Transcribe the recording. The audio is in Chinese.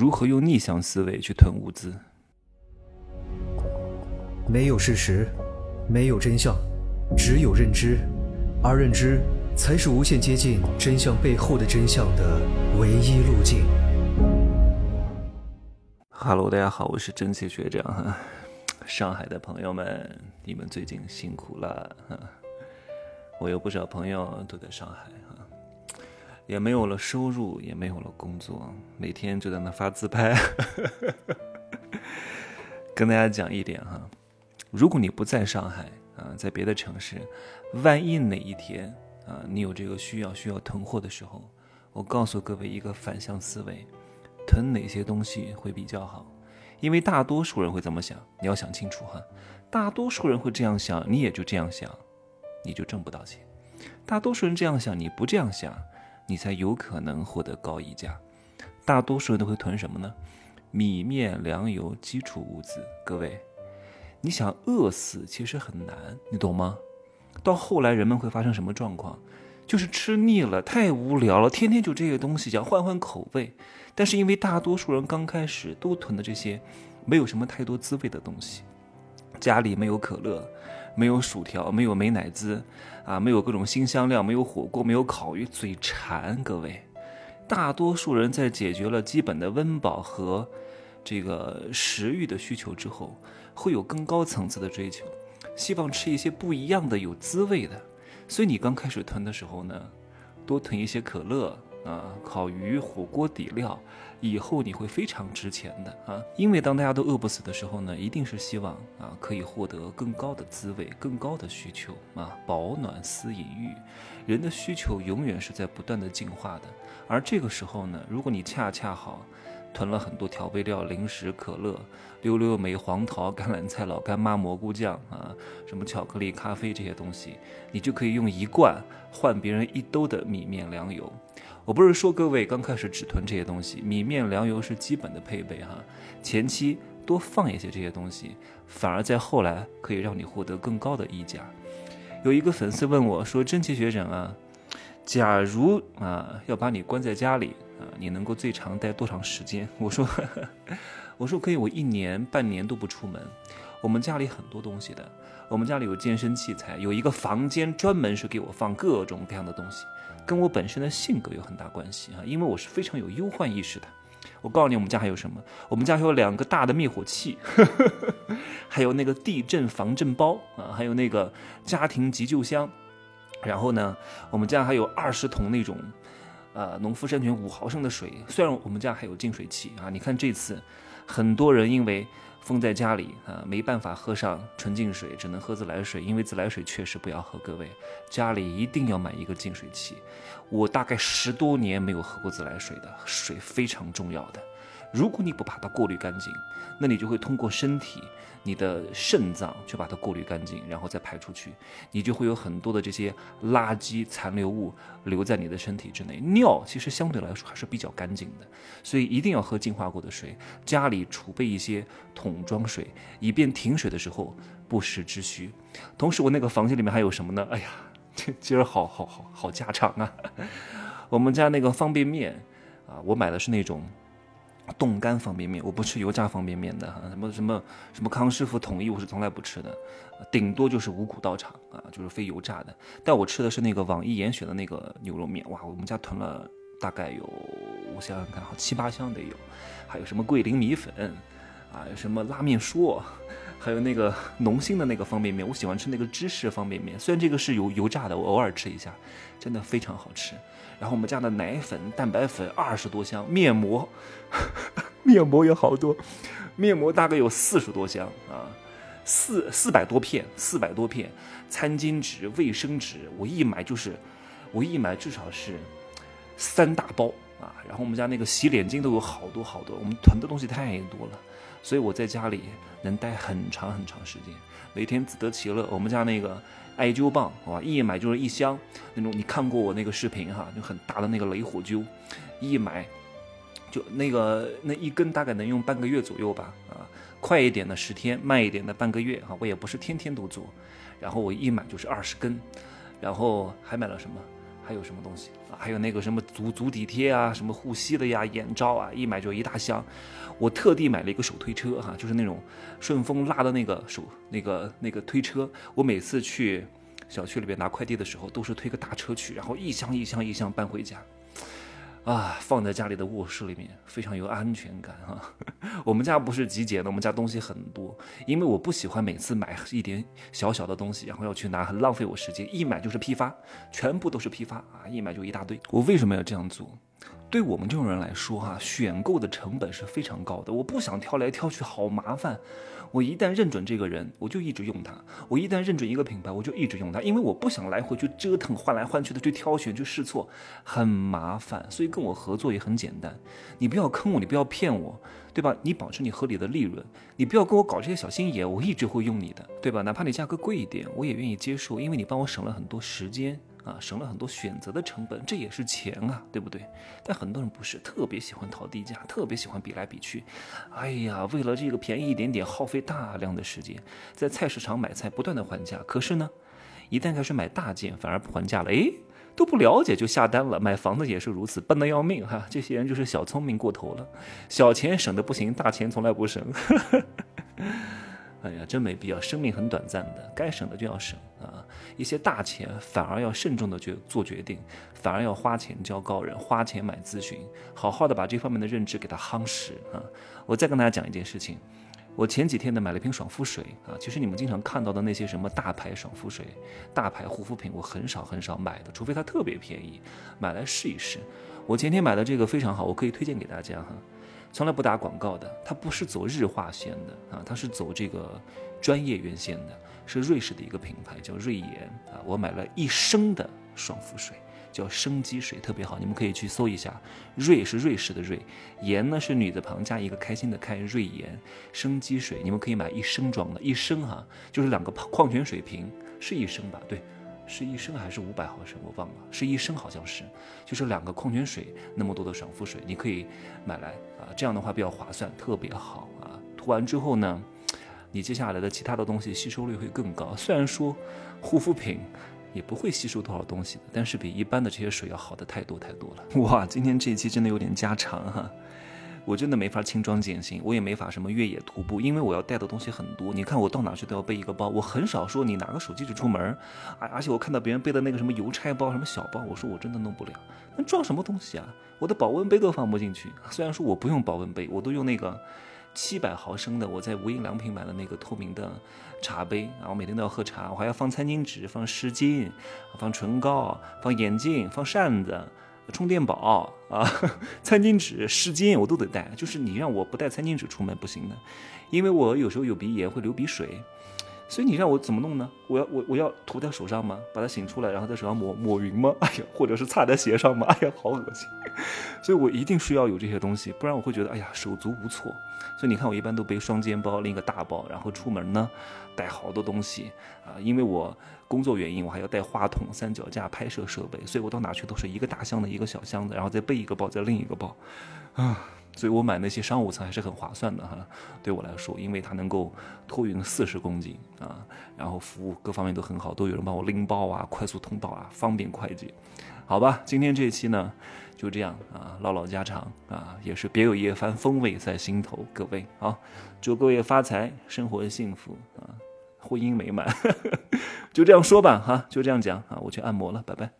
如何用逆向思维去囤物资？没有事实，没有真相，只有认知，而认知才是无限接近真相背后的真相的唯一路径。Hello，大家好，我是蒸汽学长。上海的朋友们，你们最近辛苦了。我有不少朋友都在上海啊，也没有了收入，也没有了工作，每天就在那发自拍。跟大家讲一点哈。如果你不在上海啊，在别的城市，万一哪一天啊，你有这个需要需要囤货的时候，我告诉各位一个反向思维，囤哪些东西会比较好？因为大多数人会这么想，你要想清楚哈。大多数人会这样想，你也就这样想，你就挣不到钱。大多数人这样想，你不这样想，你才有可能获得高溢价。大多数人都会囤什么呢？米面粮油基础物资，各位。你想饿死其实很难，你懂吗？到后来人们会发生什么状况？就是吃腻了，太无聊了，天天就这些东西，想换换口味。但是因为大多数人刚开始都囤的这些，没有什么太多滋味的东西，家里没有可乐，没有薯条，没有美乃滋，啊，没有各种新香料，没有火锅，没有烤鱼，嘴馋。各位，大多数人在解决了基本的温饱和这个食欲的需求之后。会有更高层次的追求，希望吃一些不一样的、有滋味的。所以你刚开始囤的时候呢，多囤一些可乐啊、烤鱼、火锅底料，以后你会非常值钱的啊！因为当大家都饿不死的时候呢，一定是希望啊可以获得更高的滋味、更高的需求啊，饱暖思淫欲。人的需求永远是在不断的进化的，而这个时候呢，如果你恰恰好。囤了很多调味料、零食、可乐、溜溜梅、黄桃、橄榄菜、老干妈、蘑菇酱啊，什么巧克力、咖啡这些东西，你就可以用一罐换别人一兜的米面粮油。我不是说各位刚开始只囤这些东西，米面粮油是基本的配备哈。前期多放一些这些东西，反而在后来可以让你获得更高的溢价。有一个粉丝问我说：“真奇学长啊，假如啊要把你关在家里。”啊，你能够最长待多长时间？我说，我说可以，我一年半年都不出门。我们家里很多东西的，我们家里有健身器材，有一个房间专门是给我放各种各样的东西，跟我本身的性格有很大关系啊。因为我是非常有忧患意识的。我告诉你，我们家还有什么？我们家还有两个大的灭火器，还有那个地震防震包啊，还有那个家庭急救箱。然后呢，我们家还有二十桶那种。呃，农夫山泉五毫升的水，虽然我们家还有净水器啊，你看这次，很多人因为封在家里啊，没办法喝上纯净水，只能喝自来水，因为自来水确实不要喝。各位，家里一定要买一个净水器。我大概十多年没有喝过自来水的，水非常重要的。如果你不把它过滤干净，那你就会通过身体。你的肾脏去把它过滤干净，然后再排出去，你就会有很多的这些垃圾残留物留在你的身体之内。尿其实相对来说还是比较干净的，所以一定要喝净化过的水。家里储备一些桶装水，以便停水的时候不时之需。同时，我那个房间里面还有什么呢？哎呀，今儿好好好好家常啊！我们家那个方便面啊，我买的是那种。冻干方便面，我不吃油炸方便面的哈，什么什么什么康师傅统一，我是从来不吃的，顶多就是五谷道场啊，就是非油炸的。但我吃的是那个网易严选的那个牛肉面，哇，我们家囤了大概有，我想想看，好七八箱得有，还有什么桂林米粉啊，什么拉面说，还有那个 农心的那个方便面，我喜欢吃那个芝士方便面，虽然这个是油油炸的，我偶尔吃一下，真的非常好吃。然后我们家的奶粉、蛋白粉二十多箱，面膜，面膜也好多，面膜大概有四十多箱啊，四四百多片，四百多片，餐巾纸、卫生纸，我一买就是，我一买至少是三大包啊。然后我们家那个洗脸巾都有好多好多，我们囤的东西太多了，所以我在家里能待很长很长时间，每天自得其乐。我们家那个。艾灸棒，好吧，一买就是一箱那种。你看过我那个视频哈，就很大的那个雷火灸，一买就那个那一根大概能用半个月左右吧，啊，快一点的十天，慢一点的半个月哈。我也不是天天都做，然后我一买就是二十根，然后还买了什么？还有什么东西啊？还有那个什么足足底贴啊，什么护膝的呀，眼罩啊，一买就一大箱。我特地买了一个手推车哈，就是那种顺丰拉的那个手那个那个推车。我每次去小区里边拿快递的时候，都是推个大车去，然后一箱一箱一箱搬回家。啊，放在家里的卧室里面非常有安全感啊。我们家不是极简的，我们家东西很多，因为我不喜欢每次买一点小小的东西，然后要去拿，很浪费我时间。一买就是批发，全部都是批发啊，一买就一大堆。我为什么要这样做？对我们这种人来说哈，选购的成本是非常高的，我不想挑来挑去，好麻烦。我一旦认准这个人，我就一直用他；我一旦认准一个品牌，我就一直用它，因为我不想来回去折腾，换来换去的去挑选、去试错，很麻烦。所以跟我合作也很简单，你不要坑我，你不要骗我，对吧？你保持你合理的利润，你不要跟我搞这些小心眼，我一直会用你的，对吧？哪怕你价格贵一点，我也愿意接受，因为你帮我省了很多时间。啊，省了很多选择的成本，这也是钱啊，对不对？但很多人不是特别喜欢讨低价，特别喜欢比来比去。哎呀，为了这个便宜一点点，耗费大量的时间，在菜市场买菜不断的还价。可是呢，一旦开始买大件，反而不还价了。哎，都不了解就下单了。买房子也是如此，笨得要命哈。这些人就是小聪明过头了，小钱省的不行，大钱从来不省。哎呀，真没必要，生命很短暂的，该省的就要省啊！一些大钱反而要慎重的决做决定，反而要花钱教高人，花钱买咨询，好好的把这方面的认知给它夯实啊！我再跟大家讲一件事情，我前几天呢买了瓶爽肤水啊，其实你们经常看到的那些什么大牌爽肤水、大牌护肤品，我很少很少买的，除非它特别便宜，买来试一试。我前天买的这个非常好，我可以推荐给大家哈。从来不打广告的，它不是走日化线的啊，它是走这个专业院线的，是瑞士的一个品牌，叫瑞颜啊。我买了一升的爽肤水，叫生机水，特别好，你们可以去搜一下。瑞是瑞士的瑞，颜呢是女字旁加一个开心的开，瑞颜生机水，你们可以买一升装的，一升哈，就是两个矿泉水瓶，是一升吧？对。是一升还是五百毫升？我忘了，是一升好像是，就是两个矿泉水那么多的爽肤水，你可以买来啊，这样的话比较划算，特别好啊。涂完之后呢，你接下来的其他的东西吸收率会更高。虽然说护肤品也不会吸收多少东西，但是比一般的这些水要好的太多太多了。哇，今天这一期真的有点加长哈。我真的没法轻装简行，我也没法什么越野徒步，因为我要带的东西很多。你看我到哪去都要背一个包，我很少说你拿个手机就出门。而而且我看到别人背的那个什么邮差包、什么小包，我说我真的弄不了，那装什么东西啊？我的保温杯都放不进去。虽然说我不用保温杯，我都用那个七百毫升的，我在无印良品买的那个透明的茶杯啊，我每天都要喝茶，我还要放餐巾纸、放湿巾、放唇膏、放眼镜、放扇子。充电宝啊，餐巾纸、湿巾我都得带，就是你让我不带餐巾纸出门不行的，因为我有时候有鼻炎会流鼻水，所以你让我怎么弄呢？我要我我要涂在手上吗？把它醒出来，然后在手上抹抹匀吗？哎呀，或者是擦在鞋上吗？哎呀，好恶心！所以我一定需要有这些东西，不然我会觉得哎呀手足无措。所以你看我一般都背双肩包，拎个大包，然后出门呢带好多东西啊，因为我。工作原因，我还要带话筒、三脚架、拍摄设备，所以我到哪去都是一个大箱的一个小箱子，然后再背一个包，再另一个包，啊，所以我买那些商务舱还是很划算的哈，对我来说，因为它能够托运四十公斤啊，然后服务各方面都很好，都有人帮我拎包啊，快速通道啊，方便快捷，好吧，今天这一期呢就这样啊，唠唠家常啊，也是别有一番风味在心头，各位好，祝各位发财，生活幸福啊。婚姻美满，就这样说吧，哈，就这样讲啊，我去按摩了，拜拜。